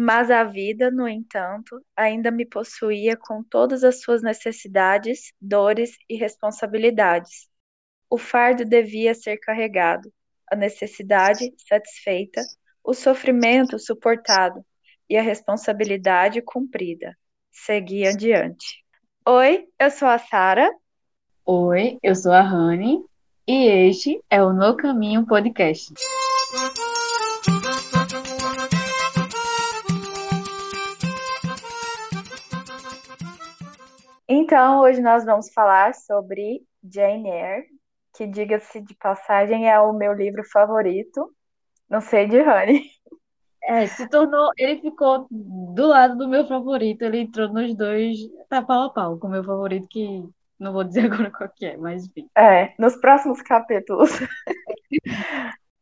Mas a vida, no entanto, ainda me possuía com todas as suas necessidades, dores e responsabilidades. O fardo devia ser carregado, a necessidade satisfeita, o sofrimento suportado e a responsabilidade cumprida. Segui adiante. Oi, eu sou a Sara. Oi, eu sou a Rani e este é o No Caminho Podcast. Então, hoje nós vamos falar sobre Jane Eyre, que, diga-se de passagem, é o meu livro favorito. Não sei de Honey. É, se tornou. Ele ficou do lado do meu favorito, ele entrou nos dois, tá pau a pau com o meu favorito, que não vou dizer agora qual que é, mas enfim. É, nos próximos capítulos.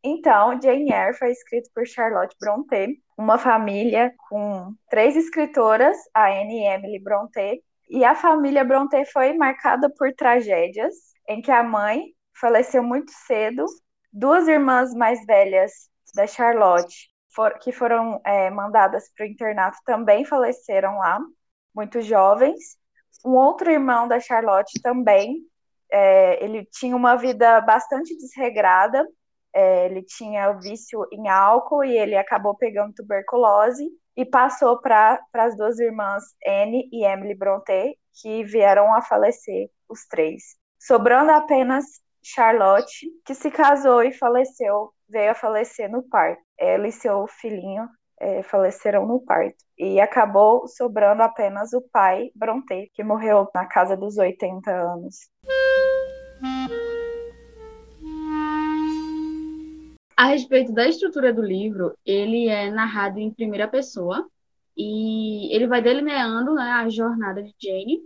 Então, Jane Eyre foi escrito por Charlotte Brontë, uma família com três escritoras, a Anne e Emily Brontë, e a família Brontë foi marcada por tragédias em que a mãe faleceu muito cedo, duas irmãs mais velhas da Charlotte, for, que foram é, mandadas para o internato, também faleceram lá, muito jovens. Um outro irmão da Charlotte também, é, ele tinha uma vida bastante desregrada, é, ele tinha vício em álcool e ele acabou pegando tuberculose e passou para as duas irmãs Anne e Emily Brontë, que vieram a falecer, os três. Sobrando apenas Charlotte, que se casou e faleceu, veio a falecer no parto. Ela e seu filhinho é, faleceram no parto. E acabou sobrando apenas o pai, Brontë, que morreu na casa dos 80 anos. A respeito da estrutura do livro, ele é narrado em primeira pessoa e ele vai delineando né, a jornada de Jane,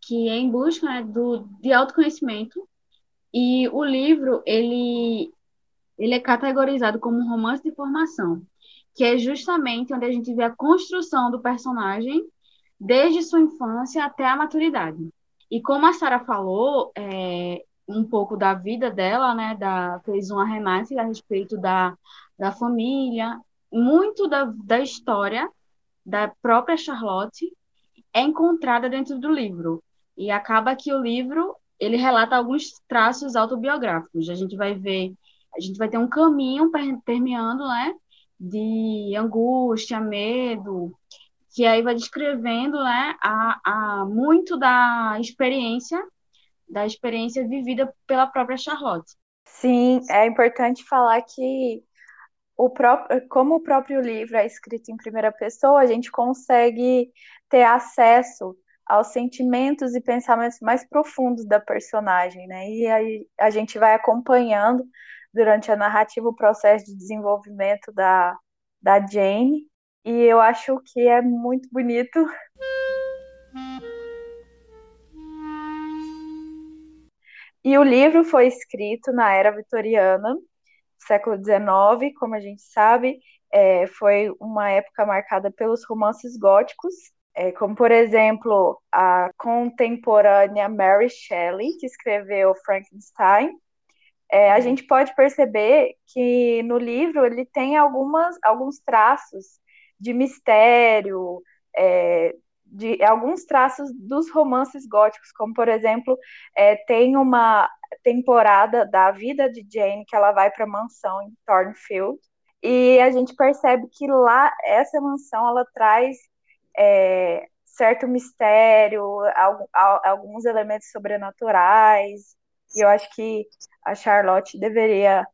que é em busca né, do, de autoconhecimento. E o livro ele, ele é categorizado como um romance de formação, que é justamente onde a gente vê a construção do personagem desde sua infância até a maturidade. E como a Sara falou, é, um pouco da vida dela, né? Da, fez um arremate a respeito da, da família, muito da, da história da própria Charlotte é encontrada dentro do livro. E acaba que o livro ele relata alguns traços autobiográficos. A gente vai ver, a gente vai ter um caminho permeando, né? De angústia, medo, que aí vai descrevendo, né? A, a muito da experiência da experiência vivida pela própria Charlotte. Sim, é importante falar que o próprio, como o próprio livro é escrito em primeira pessoa, a gente consegue ter acesso aos sentimentos e pensamentos mais profundos da personagem, né? E aí a gente vai acompanhando durante a narrativa o processo de desenvolvimento da, da Jane, e eu acho que é muito bonito E o livro foi escrito na era vitoriana, século XIX, como a gente sabe, é, foi uma época marcada pelos romances góticos, é, como por exemplo a contemporânea Mary Shelley, que escreveu Frankenstein. É, a gente pode perceber que no livro ele tem algumas, alguns traços de mistério, é, de alguns traços dos romances góticos, como por exemplo, é, tem uma temporada da vida de Jane que ela vai para a mansão em Thornfield e a gente percebe que lá essa mansão ela traz é, certo mistério, alguns elementos sobrenaturais e eu acho que a Charlotte deveria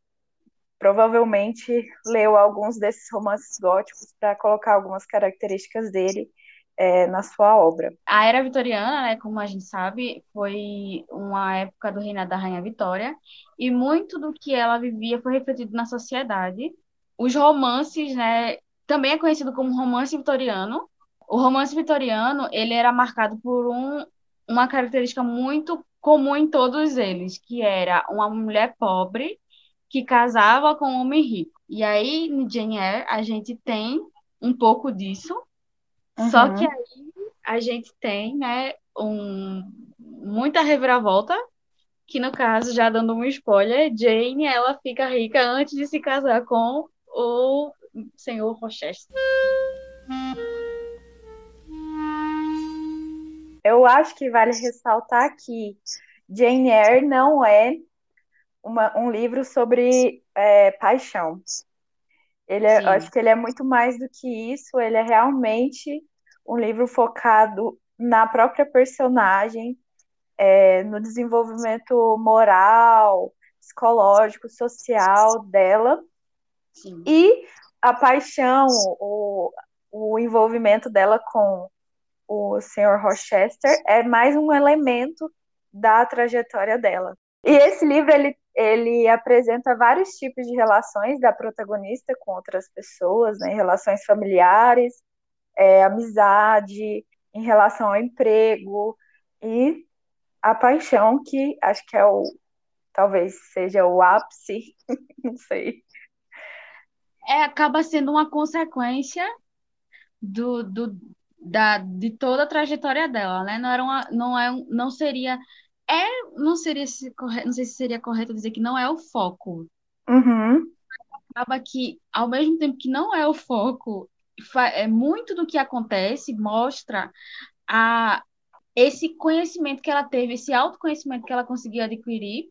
provavelmente ler alguns desses romances góticos para colocar algumas características dele é, na sua obra. A era vitoriana, né, como a gente sabe, foi uma época do reinado da Rainha Vitória, e muito do que ela vivia foi refletido na sociedade. Os romances, né, também é conhecido como romance vitoriano. O romance vitoriano, ele era marcado por um, uma característica muito comum em todos eles, que era uma mulher pobre que casava com um homem rico. E aí, em Jane Eyre, a gente tem um pouco disso, Uhum. Só que aí a gente tem, né, um, muita reviravolta, que no caso, já dando um spoiler, Jane, ela fica rica antes de se casar com o senhor Rochester. Eu acho que vale ressaltar que Jane Eyre não é uma, um livro sobre é, paixão. Ele é, eu acho que ele é muito mais do que isso, ele é realmente um livro focado na própria personagem, é, no desenvolvimento moral, psicológico, social dela. Sim. E a paixão, o, o envolvimento dela com o Sr. Rochester é mais um elemento da trajetória dela. E esse livro ele, ele apresenta vários tipos de relações da protagonista com outras pessoas, né? relações familiares, é, amizade, em relação ao emprego e a paixão, que acho que é o talvez seja o ápice, não sei. É, acaba sendo uma consequência do, do, da, de toda a trajetória dela, né? Não era uma, não é, não seria, é, não seria se não sei se seria correto dizer que não é o foco. Uhum. Acaba que, ao mesmo tempo que não é o foco, é muito do que acontece mostra a esse conhecimento que ela teve, esse autoconhecimento que ela conseguiu adquirir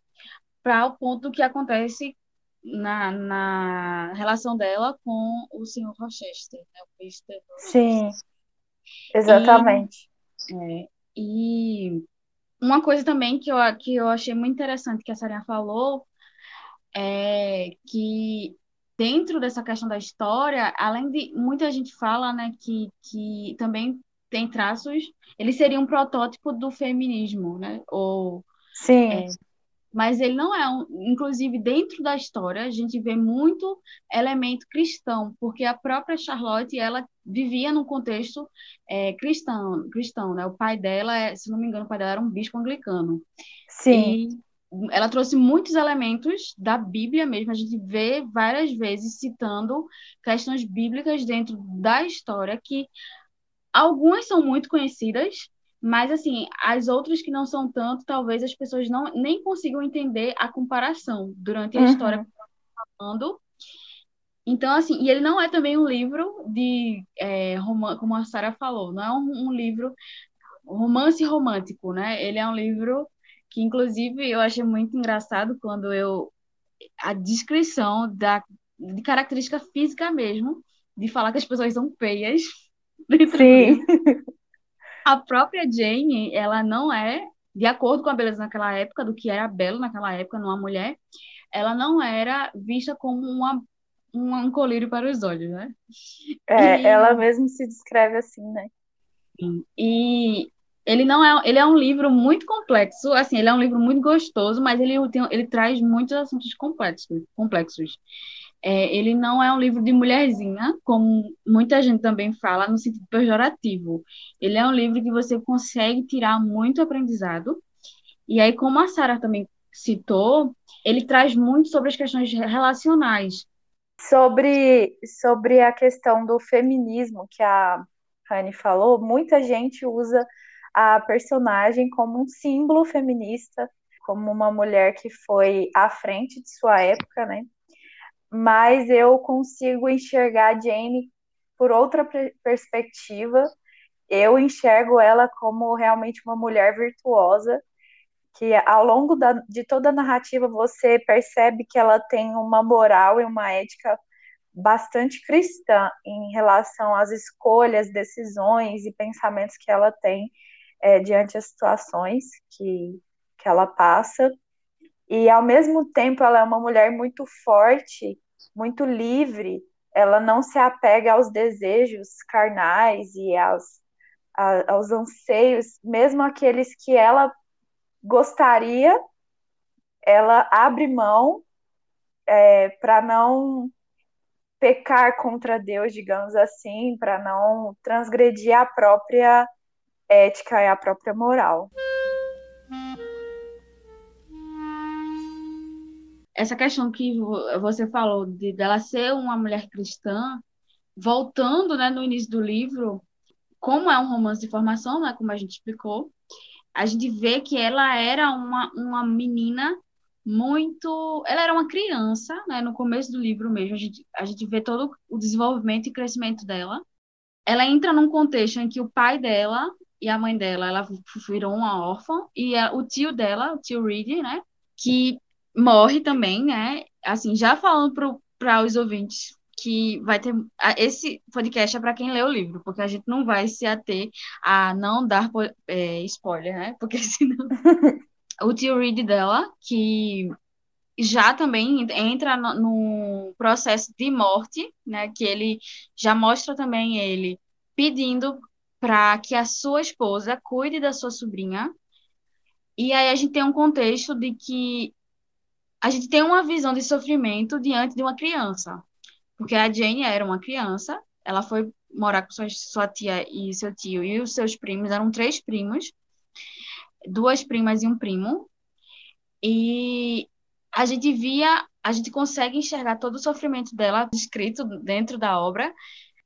para o ponto que acontece na, na relação dela com o senhor Rochester, né? o Mr. Sim, exatamente. E, é, e uma coisa também que eu, que eu achei muito interessante que a Sarinha falou é que dentro dessa questão da história, além de muita gente fala, né, que, que também tem traços, ele seria um protótipo do feminismo, né? Ou Sim. É, mas ele não é um, inclusive dentro da história a gente vê muito elemento cristão, porque a própria Charlotte ela vivia num contexto é, cristão, cristão, né? O pai dela, é, se não me engano, o pai dela era um bispo anglicano. Sim. E ela trouxe muitos elementos da Bíblia mesmo. A gente vê várias vezes citando questões bíblicas dentro da história que algumas são muito conhecidas, mas, assim, as outras que não são tanto, talvez as pessoas não nem consigam entender a comparação durante a uhum. história que falando. Então, assim, e ele não é também um livro de é, romance, como a Sara falou, não é um, um, livro romance romântico, né? Ele é um livro que, inclusive, eu achei muito engraçado quando eu a descrição da de característica física mesmo, de falar que as pessoas são feias. Sim a própria Jane, ela não é, de acordo com a beleza naquela época, do que era belo naquela época numa mulher, ela não era vista como uma, um colírio para os olhos, né? É, e, ela mesmo se descreve assim, né? E ele não é, ele é um livro muito complexo, assim, ele é um livro muito gostoso, mas ele, tem, ele traz muitos assuntos complexos, complexos. É, ele não é um livro de mulherzinha, como muita gente também fala, no sentido pejorativo. Ele é um livro que você consegue tirar muito aprendizado. E aí, como a Sara também citou, ele traz muito sobre as questões relacionais. Sobre, sobre a questão do feminismo que a Rani falou, muita gente usa a personagem como um símbolo feminista, como uma mulher que foi à frente de sua época, né? Mas eu consigo enxergar a Jane por outra perspectiva. Eu enxergo ela como realmente uma mulher virtuosa, que ao longo da, de toda a narrativa você percebe que ela tem uma moral e uma ética bastante cristã em relação às escolhas, decisões e pensamentos que ela tem é, diante das situações que, que ela passa. E ao mesmo tempo ela é uma mulher muito forte muito livre, ela não se apega aos desejos carnais e aos, a, aos anseios, mesmo aqueles que ela gostaria, ela abre mão é, para não pecar contra Deus, digamos assim, para não transgredir a própria ética e a própria moral. Essa questão que você falou de dela ser uma mulher cristã, voltando, né, no início do livro, como é um romance de formação, né, como a gente explicou, a gente vê que ela era uma, uma menina muito. Ela era uma criança, né, no começo do livro mesmo, a gente, a gente vê todo o desenvolvimento e crescimento dela. Ela entra num contexto em que o pai dela e a mãe dela, ela virou uma órfã, e a, o tio dela, o tio Reed, né, que morre também, né, assim, já falando para os ouvintes que vai ter esse podcast é para quem lê o livro, porque a gente não vai se ater a não dar é, spoiler, né? Porque senão o tio Reed dela, que já também entra no, no, processo de morte, né? Que ele já mostra também ele pedindo para que a sua esposa cuide da sua sobrinha. E aí a gente tem um contexto de que a gente tem uma visão de sofrimento diante de uma criança, porque a Jane era uma criança, ela foi morar com sua, sua tia e seu tio e os seus primos, eram três primos, duas primas e um primo. E a gente via, a gente consegue enxergar todo o sofrimento dela descrito dentro da obra.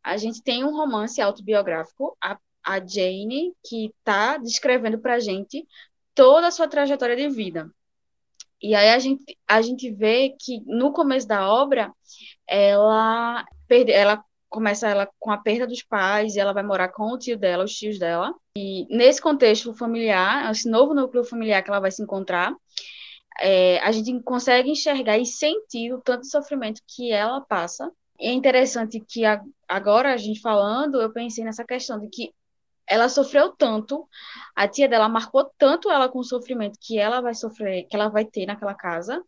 A gente tem um romance autobiográfico, a, a Jane, que está descrevendo para a gente toda a sua trajetória de vida. E aí a gente, a gente vê que no começo da obra ela perde, ela começa ela com a perda dos pais e ela vai morar com o tio dela, os tios dela. E nesse contexto familiar, esse novo núcleo familiar que ela vai se encontrar, é, a gente consegue enxergar e sentir o tanto de sofrimento que ela passa. E é interessante que a, agora a gente falando, eu pensei nessa questão de que ela sofreu tanto, a tia dela marcou tanto ela com o sofrimento que ela vai sofrer, que ela vai ter naquela casa,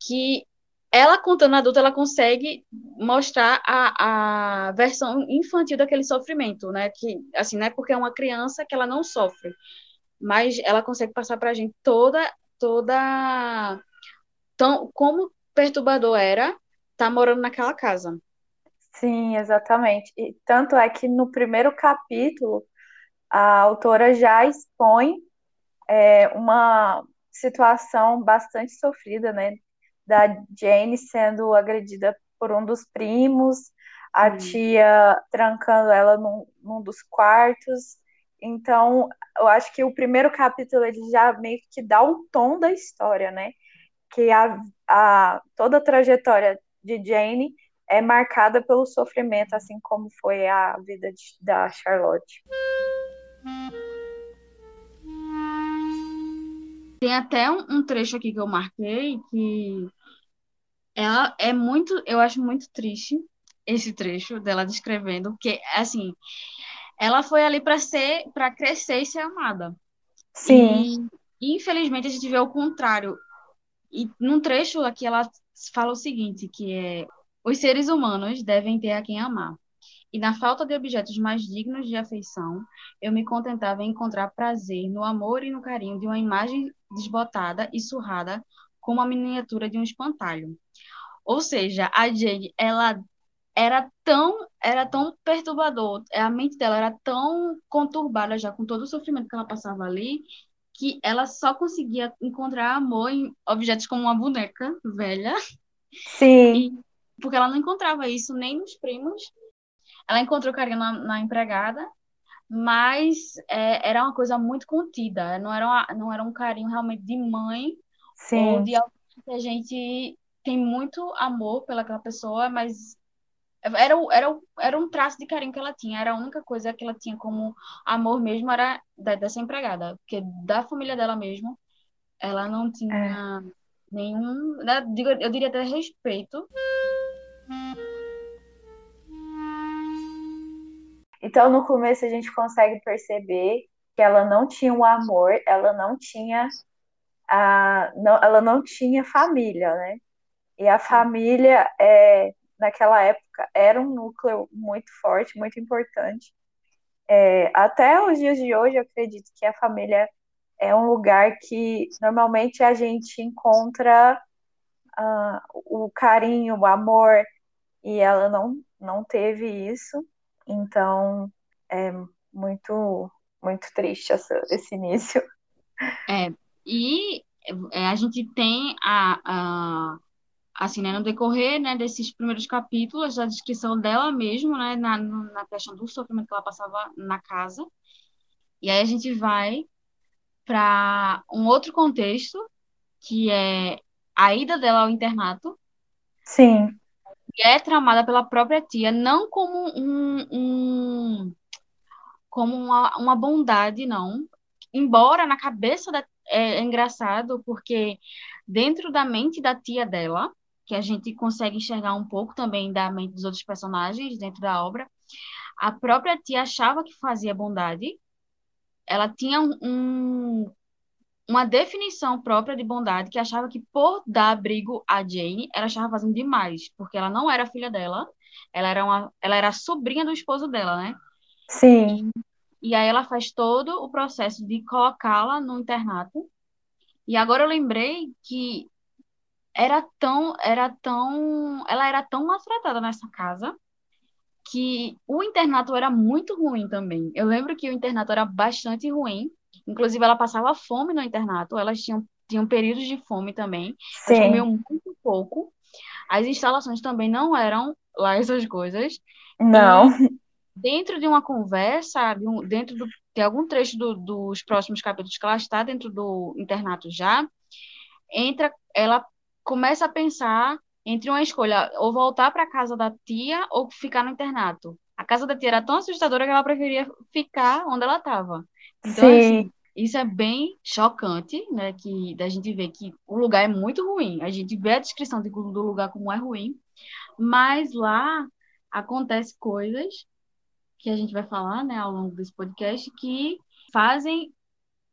que ela contando adulta, ela consegue mostrar a, a versão infantil daquele sofrimento, né? Que, assim, não é porque é uma criança que ela não sofre, mas ela consegue passar para a gente toda toda tão como perturbador era estar tá morando naquela casa. Sim, exatamente. E tanto é que no primeiro capítulo a autora já expõe é, uma situação bastante sofrida, né? Da Jane sendo agredida por um dos primos, a hum. tia trancando ela num, num dos quartos, então, eu acho que o primeiro capítulo ele já meio que dá o tom da história, né? Que a, a, toda a trajetória de Jane é marcada pelo sofrimento, assim como foi a vida de, da Charlotte. Tem até um, um, trecho aqui que eu marquei que ela é muito, eu acho muito triste esse trecho dela descrevendo, que assim, ela foi ali para ser, para crescer e ser amada. Sim. E, infelizmente a gente vê o contrário. E num trecho aqui ela fala o seguinte, que é os seres humanos devem ter a quem amar. E na falta de objetos mais dignos de afeição, eu me contentava em encontrar prazer no amor e no carinho de uma imagem desbotada e surrada como a miniatura de um espantalho. Ou seja, a Jade, ela era tão era tão perturbador, a mente dela era tão conturbada já com todo o sofrimento que ela passava ali, que ela só conseguia encontrar amor em objetos como uma boneca velha. Sim. E, porque ela não encontrava isso nem nos primos. Ela encontrou carinho na, na empregada, mas é, era uma coisa muito contida. Não era, uma, não era um carinho realmente de mãe Sim. ou de alguém que a gente tem muito amor pelaquela pessoa, mas era, era, era um traço de carinho que ela tinha, era a única coisa que ela tinha como amor mesmo, era dessa empregada, porque da família dela mesmo, ela não tinha é. nenhum, né, eu diria até respeito. Então, no começo, a gente consegue perceber que ela não tinha o um amor, ela não tinha a, não, ela não tinha família, né? E a família é, naquela época era um núcleo muito forte, muito importante. É, até os dias de hoje, eu acredito que a família é um lugar que normalmente a gente encontra uh, o carinho, o amor, e ela não, não teve isso, então é muito, muito triste essa, esse início. É, e é, a gente tem a, a assim, né, no decorrer, né, desses primeiros capítulos, a descrição dela mesmo, né, na, na questão do sofrimento que ela passava na casa. E aí a gente vai para um outro contexto, que é a ida dela ao internato. Sim. É tramada pela própria tia, não como um, um como uma, uma bondade, não. Embora na cabeça da. É, é engraçado, porque dentro da mente da tia dela, que a gente consegue enxergar um pouco também da mente dos outros personagens dentro da obra, a própria tia achava que fazia bondade, ela tinha um, uma definição própria de bondade que achava que por dar abrigo a Jane, ela estava fazendo demais, porque ela não era filha dela, ela era uma, ela era sobrinha do esposo dela, né? Sim. E, e aí ela faz todo o processo de colocá-la no internato. E agora eu lembrei que era tão, era tão, ela era tão maltratada nessa casa que o internato era muito ruim também. Eu lembro que o internato era bastante ruim Inclusive, ela passava fome no internato, elas tinham, tinham períodos de fome também. Elas comiam muito pouco. As instalações também não eram lá essas coisas. Não. E dentro de uma conversa, dentro do, de algum trecho do, dos próximos capítulos que ela está dentro do internato já, entra, ela começa a pensar entre uma escolha, ou voltar para a casa da tia ou ficar no internato. A casa da tia era tão assustadora que ela preferia ficar onde ela estava. Então, Sim. assim, isso é bem chocante, né? Que da gente ver que o lugar é muito ruim. A gente vê a descrição de, do lugar como é ruim, mas lá acontece coisas que a gente vai falar, né, ao longo desse podcast, que fazem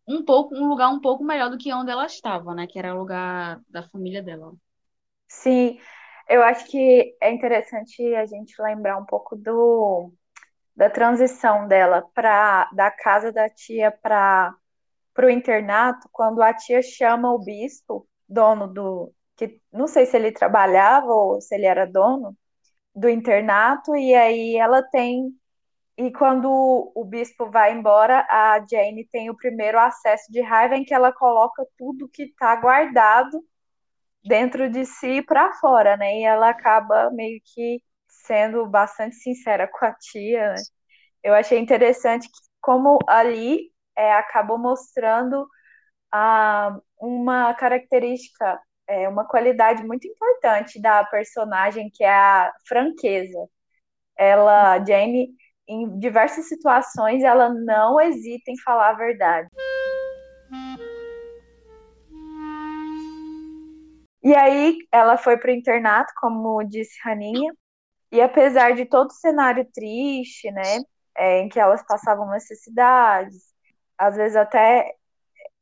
um pouco um lugar um pouco melhor do que onde ela estava, né? Que era o lugar da família dela. Sim, eu acho que é interessante a gente lembrar um pouco do da transição dela para da casa da tia para o internato, quando a tia chama o bispo, dono do que não sei se ele trabalhava ou se ele era dono do internato, e aí ela tem e quando o bispo vai embora, a Jane tem o primeiro acesso de raiva em que ela coloca tudo que está guardado dentro de si para fora, né? E ela acaba meio que sendo bastante sincera com a tia, né? Eu achei interessante que, como ali é, acabou mostrando ah, uma característica, é, uma qualidade muito importante da personagem, que é a franqueza. Ela, Jane, em diversas situações, ela não hesita em falar a verdade. E aí ela foi para o internato, como disse Raninha, e apesar de todo o cenário triste, né, é, em que elas passavam necessidades, às vezes até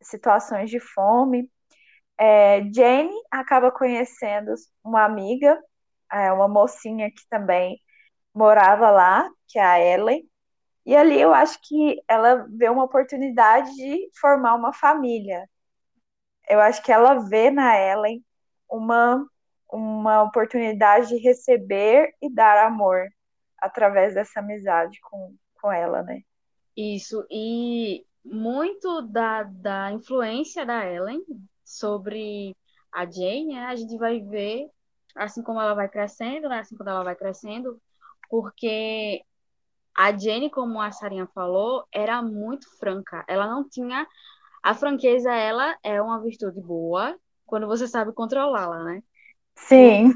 situações de fome, é, Jane acaba conhecendo uma amiga, é, uma mocinha que também morava lá, que é a Ellen, e ali eu acho que ela vê uma oportunidade de formar uma família. Eu acho que ela vê na Ellen uma, uma oportunidade de receber e dar amor através dessa amizade com, com ela, né? Isso, e muito da, da influência da Ellen sobre a Jane, né, a gente vai ver assim como ela vai crescendo, né, assim como ela vai crescendo, porque a Jane, como a Sarinha falou, era muito franca. Ela não tinha a franqueza, ela é uma virtude boa, quando você sabe controlá-la, né? Sim.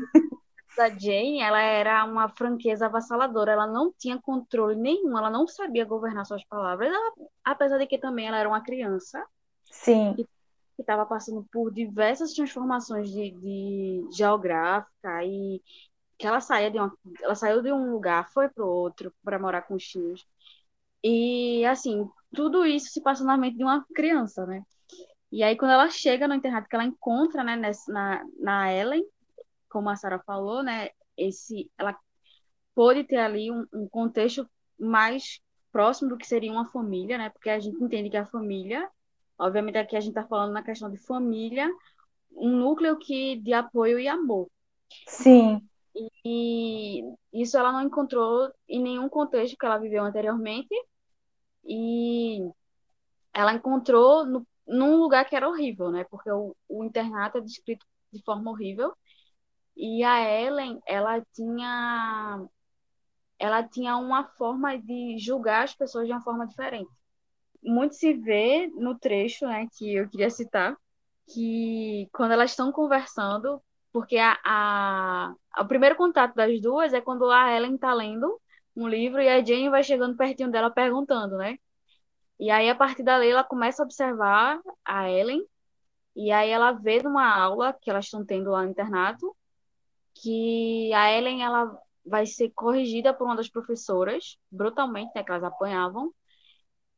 A Jane, ela era uma franqueza avassaladora, ela não tinha controle nenhum, ela não sabia governar suas palavras, ela, apesar de que também ela era uma criança. Sim. Que estava passando por diversas transformações de, de geográfica e que ela saía de uma, ela saiu de um lugar, foi para outro para morar com os tios. E assim, tudo isso se passa na mente de uma criança, né? E aí, quando ela chega no internato, que ela encontra, né, nessa, na, na Ellen, como a Sara falou, né, esse, ela pôde ter ali um, um, contexto mais próximo do que seria uma família, né, porque a gente entende que a família, obviamente aqui a gente está falando na questão de família, um núcleo que de apoio e amor. Sim. E, e isso ela não encontrou em nenhum contexto que ela viveu anteriormente, e ela encontrou no num lugar que era horrível, né? Porque o, o internato é descrito de forma horrível. E a Ellen, ela tinha ela tinha uma forma de julgar as pessoas de uma forma diferente. Muito se vê no trecho, né, que eu queria citar, que quando elas estão conversando, porque a, a, o primeiro contato das duas é quando a Ellen está lendo um livro e a Jane vai chegando pertinho dela perguntando, né? E aí, a partir dali, ela começa a observar a Ellen, e aí ela vê numa aula que elas estão tendo lá no internato, que a Ellen, ela vai ser corrigida por uma das professoras, brutalmente, né, que elas apanhavam,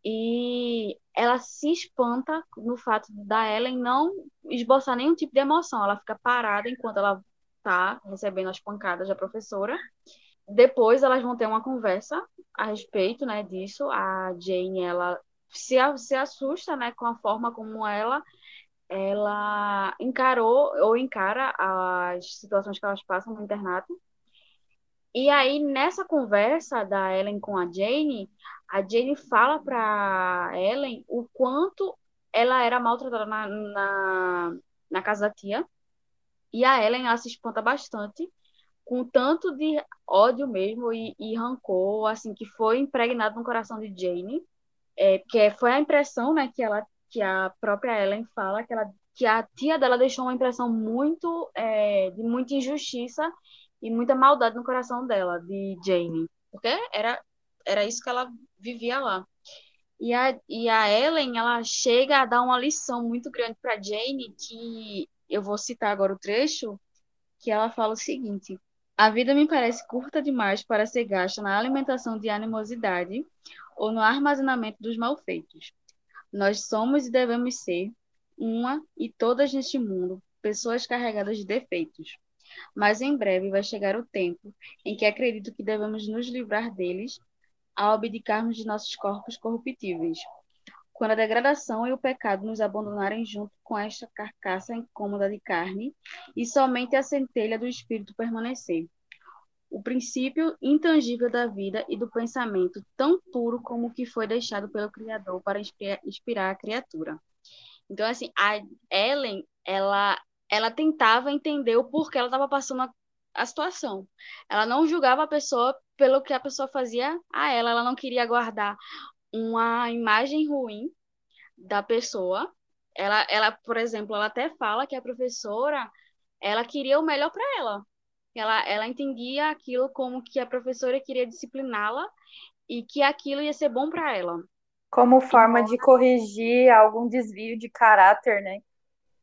e ela se espanta no fato da Ellen não esboçar nenhum tipo de emoção, ela fica parada enquanto ela tá recebendo as pancadas da professora. Depois elas vão ter uma conversa a respeito, né, disso. A Jane, ela se, se assusta, né, com a forma como ela ela encarou ou encara as situações que elas passam no internato. E aí, nessa conversa da Ellen com a Jane, a Jane fala para Ellen o quanto ela era maltratada na, na, na casa da tia. E a Ellen, ela se espanta bastante com tanto de ódio mesmo e, e rancor, assim, que foi impregnado no coração de Jane, é, porque foi a impressão, né, que ela, que a própria Ellen fala, que ela, que a tia dela deixou uma impressão muito, é, de muita injustiça e muita maldade no coração dela, de Jane, porque era, era isso que ela vivia lá. E a, e a Ellen, ela chega a dar uma lição muito grande para Jane, que eu vou citar agora o trecho, que ela fala o seguinte: a vida me parece curta demais para ser gasta na alimentação de animosidade ou no armazenamento dos malfeitos. Nós somos e devemos ser, uma e todas neste mundo, pessoas carregadas de defeitos. Mas em breve vai chegar o tempo em que acredito que devemos nos livrar deles ao abdicarmos de nossos corpos corruptíveis. Quando a degradação e o pecado nos abandonarem junto com esta carcaça incômoda de carne, e somente a centelha do espírito permanecer. O princípio intangível da vida e do pensamento, tão puro como o que foi deixado pelo Criador para inspirar a criatura. Então, assim, a Ellen, ela, ela tentava entender o porquê ela estava passando a, a situação. Ela não julgava a pessoa pelo que a pessoa fazia a ela, ela não queria guardar uma imagem ruim da pessoa. Ela, ela, por exemplo, ela até fala que a professora, ela queria o melhor para ela. Ela, ela entendia aquilo como que a professora queria discipliná-la e que aquilo ia ser bom para ela. Como forma de corrigir algum desvio de caráter, né?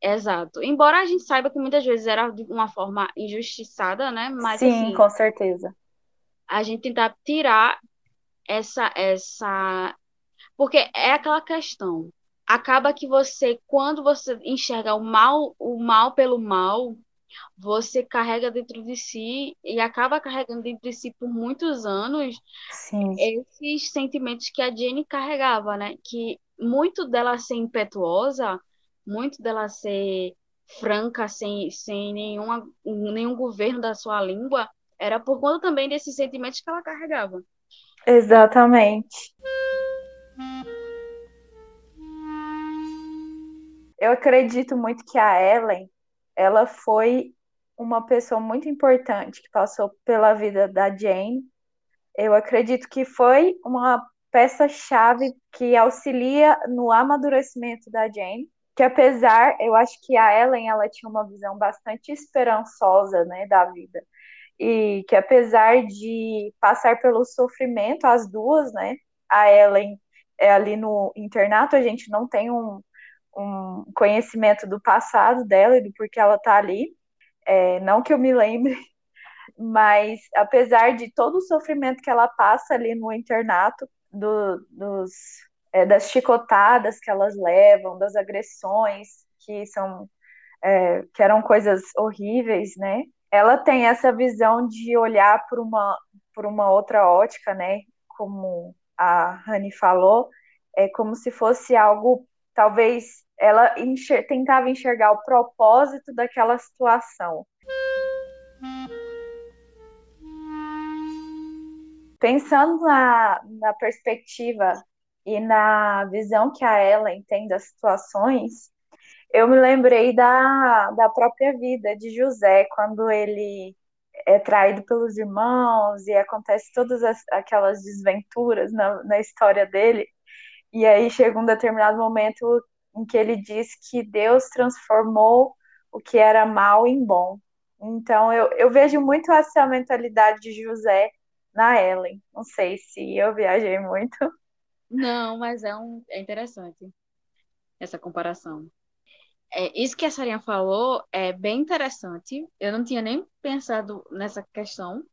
Exato. Embora a gente saiba que muitas vezes era de uma forma injustiçada, né? Mas, Sim, assim, com certeza. A gente tentar tirar essa, essa porque é aquela questão. Acaba que você, quando você enxerga o mal, o mal pelo mal, você carrega dentro de si e acaba carregando dentro de si por muitos anos Sim. esses sentimentos que a Jenny carregava, né? Que muito dela ser impetuosa, muito dela ser franca, sem, sem nenhuma, nenhum governo da sua língua, era por conta também desses sentimentos que ela carregava. Exatamente. Eu acredito muito que a Ellen, ela foi uma pessoa muito importante que passou pela vida da Jane. Eu acredito que foi uma peça-chave que auxilia no amadurecimento da Jane, que apesar, eu acho que a Ellen, ela tinha uma visão bastante esperançosa, né, da vida. E que apesar de passar pelo sofrimento, as duas, né, a Ellen é ali no internato, a gente não tem um, um conhecimento do passado dela e do porquê ela tá ali. É, não que eu me lembre, mas apesar de todo o sofrimento que ela passa ali no internato, do, dos, é, das chicotadas que elas levam, das agressões que são é, que eram coisas horríveis, né? Ela tem essa visão de olhar por uma por uma outra ótica, né? Como a Rani falou, é como se fosse algo talvez ela enxer tentava enxergar o propósito daquela situação. Pensando na, na perspectiva e na visão que a Ellen tem das situações, eu me lembrei da, da própria vida de José, quando ele é traído pelos irmãos e acontece todas as, aquelas desventuras na, na história dele. E aí chega um determinado momento em que ele diz que Deus transformou o que era mal em bom. Então, eu, eu vejo muito essa mentalidade de José na Ellen. Não sei se eu viajei muito. Não, mas é, um, é interessante essa comparação. É, isso que a Sarinha falou é bem interessante. Eu não tinha nem pensado nessa questão,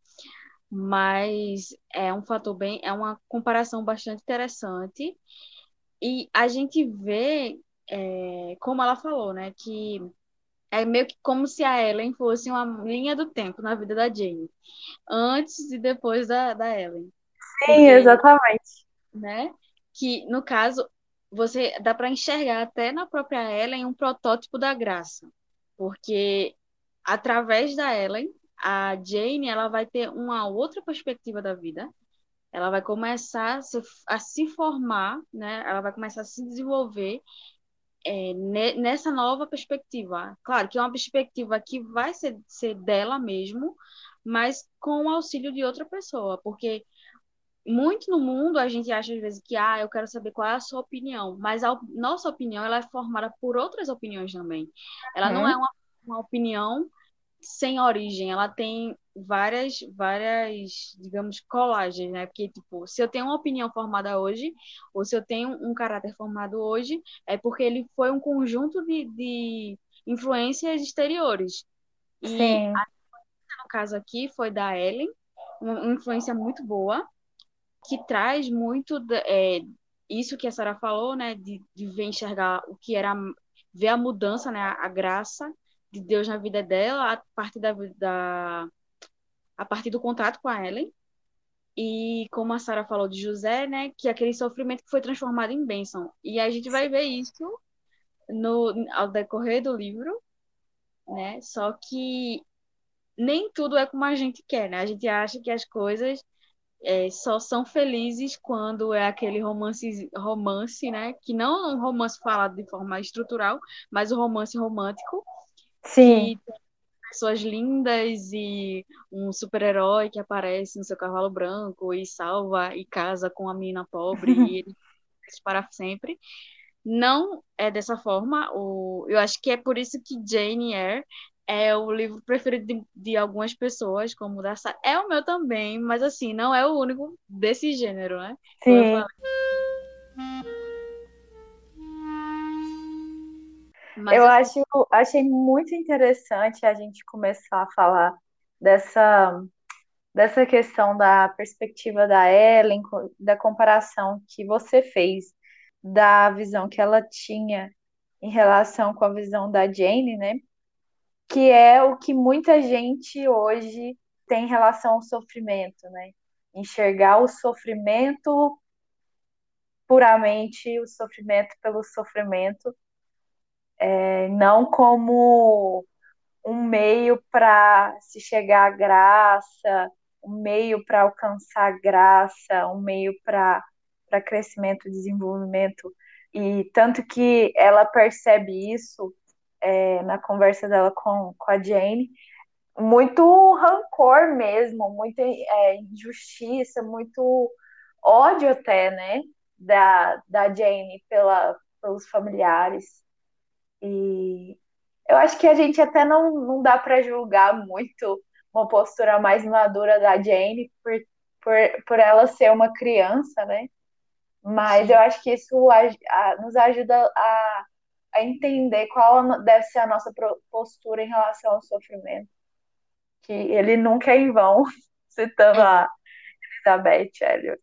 mas é um fator bem, é uma comparação bastante interessante. E a gente vê, é, como ela falou, né, que é meio que como se a Ellen fosse uma linha do tempo na vida da Jane, antes e depois da, da Ellen. Sim, Porque, exatamente. Né? Que, no caso, você dá para enxergar até na própria Ellen um protótipo da graça. Porque, através da Ellen, a Jane ela vai ter uma outra perspectiva da vida. Ela vai começar a se, a se formar, né? Ela vai começar a se desenvolver é, nessa nova perspectiva. Claro que é uma perspectiva que vai ser, ser dela mesmo, mas com o auxílio de outra pessoa, porque muito no mundo a gente acha às vezes que ah, eu quero saber qual é a sua opinião, mas a nossa opinião ela é formada por outras opiniões também. Ela não é uma, uma opinião sem origem, ela tem várias, várias, digamos, colagens, né? Porque, tipo, se eu tenho uma opinião formada hoje, ou se eu tenho um caráter formado hoje, é porque ele foi um conjunto de, de influências exteriores. E Sim. a no caso aqui foi da Ellen, uma influência muito boa, que traz muito é, isso que a Sara falou, né? De, de ver enxergar o que era, ver a mudança, né? A, a graça de Deus na vida dela a partir da, da a partir do contato com a Ellen e como a Sara falou de José, né, que aquele sofrimento foi transformado em bênção. E a gente vai ver isso no ao decorrer do livro, né? Só que nem tudo é como a gente quer, né? A gente acha que as coisas é, só são felizes quando é aquele romance, romance, né? Que não é um romance falado de forma estrutural, mas o um romance romântico, Sim. pessoas lindas e um super-herói que aparece no seu cavalo branco e salva e casa com a menina pobre e ele para sempre. Não é dessa forma. O, eu acho que é por isso que Jane Eyre é o livro preferido de, de algumas pessoas, como o da É o meu também, mas assim, não é o único desse gênero, né? Sim. Mas eu acho, achei muito interessante a gente começar a falar dessa, dessa questão da perspectiva da Ellen, da comparação que você fez da visão que ela tinha em relação com a visão da Jane, né? Que é o que muita gente hoje tem em relação ao sofrimento, né? Enxergar o sofrimento puramente o sofrimento pelo sofrimento é, não como um meio para se chegar à graça, um meio para alcançar graça, um meio para crescimento desenvolvimento. E tanto que ela percebe isso é, na conversa dela com, com a Jane, muito rancor mesmo, muita é, injustiça, muito ódio até, né, da, da Jane pela, pelos familiares. E eu acho que a gente até não, não dá para julgar muito uma postura mais madura da Jane por, por, por ela ser uma criança, né? Mas Sim. eu acho que isso a, a, nos ajuda a, a entender qual deve ser a nossa postura em relação ao sofrimento. Que ele nunca é em vão, citando é. a Elizabeth Elliot.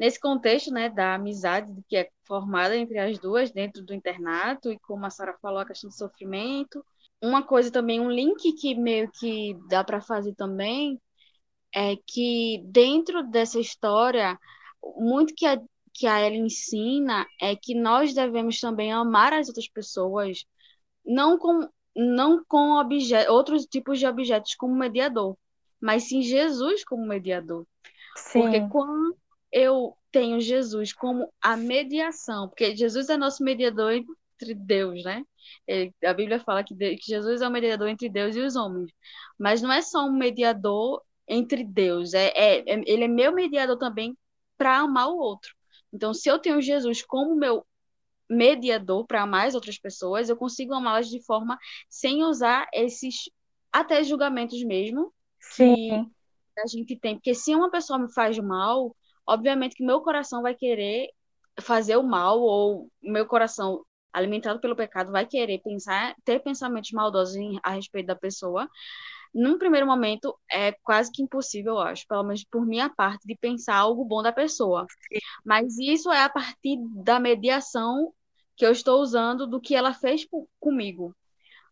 Nesse contexto, né, da amizade que é formada entre as duas dentro do internato e como a Sara falou a questão do sofrimento, uma coisa também um link que meio que dá para fazer também é que dentro dessa história muito que a que a ela ensina é que nós devemos também amar as outras pessoas não com não com outros tipos de objetos como mediador, mas sim Jesus como mediador. Sim. Porque quando eu tenho Jesus como a mediação, porque Jesus é nosso mediador entre Deus, né? Ele, a Bíblia fala que, que Jesus é o mediador entre Deus e os homens, mas não é só um mediador entre Deus, é, é, é ele é meu mediador também para amar o outro. Então, se eu tenho Jesus como meu mediador para amar as outras pessoas, eu consigo amá-las de forma sem usar esses até julgamentos mesmo Sim. que a gente tem. Porque se uma pessoa me faz mal, obviamente que meu coração vai querer fazer o mal, ou meu coração, alimentado pelo pecado, vai querer pensar, ter pensamentos maldosos em, a respeito da pessoa. Num primeiro momento, é quase que impossível, eu acho, pelo menos por minha parte, de pensar algo bom da pessoa. Mas isso é a partir da mediação que eu estou usando do que ela fez comigo.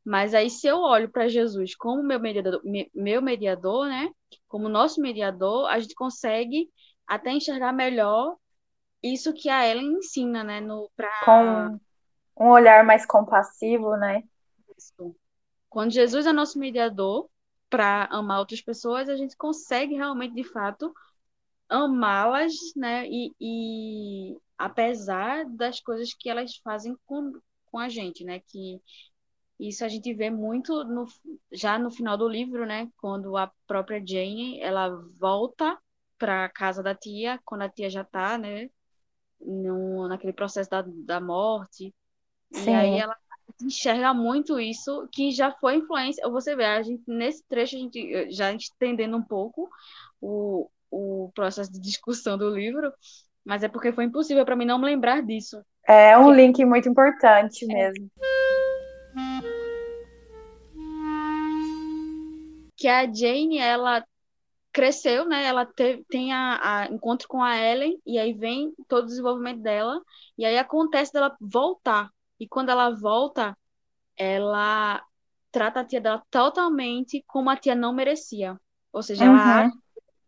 Mas aí, se eu olho para Jesus como meu mediador, meu mediador, né? Como nosso mediador, a gente consegue até enxergar melhor isso que a Ellen ensina, né? No, pra... Com um olhar mais compassivo, né? Isso. Quando Jesus é nosso mediador para amar outras pessoas, a gente consegue realmente, de fato, amá-las, né? E, e apesar das coisas que elas fazem com, com a gente, né? Que isso a gente vê muito no, já no final do livro, né? Quando a própria Jane ela volta para casa da tia, quando a tia já está, né? No, naquele processo da, da morte. Sim. E aí ela enxerga muito isso, que já foi influência. Você vê, a gente, nesse trecho, a gente já entendendo um pouco o, o processo de discussão do livro, mas é porque foi impossível para mim não me lembrar disso. É um que... link muito importante é. mesmo. que a Jane, ela cresceu, né? Ela teve, tem a, a, encontro com a Ellen e aí vem todo o desenvolvimento dela e aí acontece dela voltar. E quando ela volta, ela trata a tia dela totalmente como a tia não merecia. Ou seja, uhum. ela, age,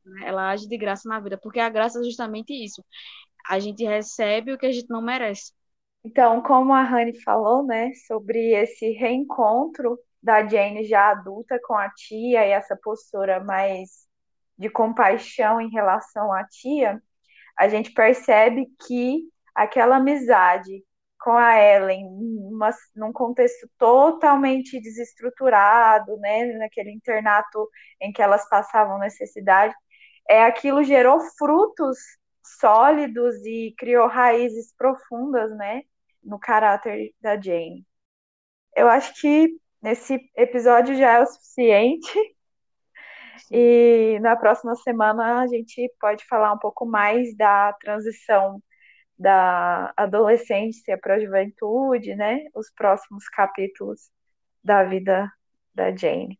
né? ela age de graça na vida, porque a graça é justamente isso. A gente recebe o que a gente não merece. Então, como a Rani falou, né, sobre esse reencontro da Jane já adulta com a tia e essa postura mais de compaixão em relação à tia, a gente percebe que aquela amizade com a Ellen, uma, num contexto totalmente desestruturado, né, naquele internato em que elas passavam necessidade, é aquilo gerou frutos sólidos e criou raízes profundas, né, no caráter da Jane. Eu acho que nesse episódio já é o suficiente. E na próxima semana a gente pode falar um pouco mais da transição da adolescência para a juventude, né? Os próximos capítulos da vida da Jane.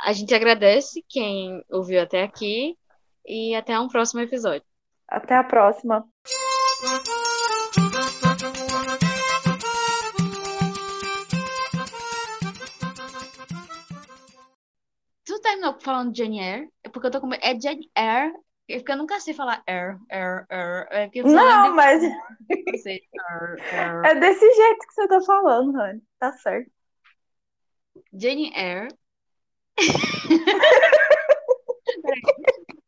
A gente agradece quem ouviu até aqui e até um próximo episódio. Até a próxima. Terminou falando Jane Eyre, é porque eu tô com É Jane Eyre, é porque eu nunca sei falar Eyre, Eyre, Eyre. É não, mas. É desse jeito que você tá falando, Rani. Tá certo. Jane Eyre.